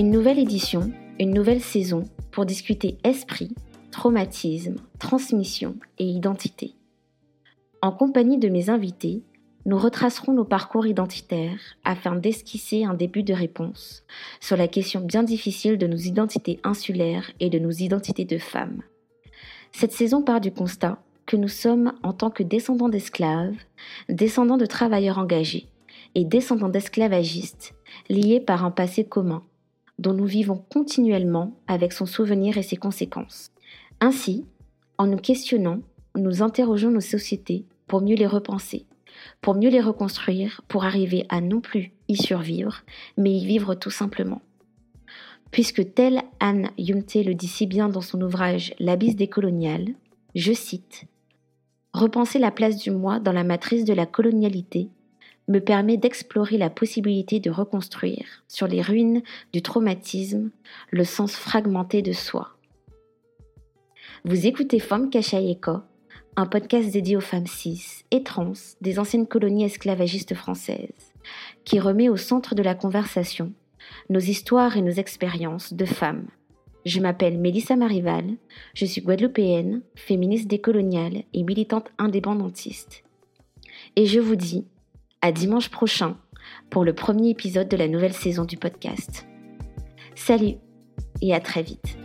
Une nouvelle édition, une nouvelle saison pour discuter esprit, traumatisme, transmission et identité. En compagnie de mes invités, nous retracerons nos parcours identitaires afin d'esquisser un début de réponse sur la question bien difficile de nos identités insulaires et de nos identités de femmes. Cette saison part du constat que nous sommes en tant que descendants d'esclaves, descendants de travailleurs engagés et descendants d'esclavagistes liés par un passé commun dont nous vivons continuellement avec son souvenir et ses conséquences. Ainsi, en nous questionnant, nous interrogeons nos sociétés pour mieux les repenser, pour mieux les reconstruire, pour arriver à non plus y survivre, mais y vivre tout simplement. Puisque telle Anne Yumte le dit si bien dans son ouvrage L'abysse des coloniales, je cite Repenser la place du moi dans la matrice de la colonialité me permet d'explorer la possibilité de reconstruire, sur les ruines du traumatisme, le sens fragmenté de soi. Vous écoutez Femme Kachayeko, un podcast dédié aux femmes cis et trans des anciennes colonies esclavagistes françaises, qui remet au centre de la conversation nos histoires et nos expériences de femmes. Je m'appelle Mélissa Marival, je suis guadeloupéenne, féministe décoloniale et militante indépendantiste. Et je vous dis à dimanche prochain pour le premier épisode de la nouvelle saison du podcast. Salut et à très vite.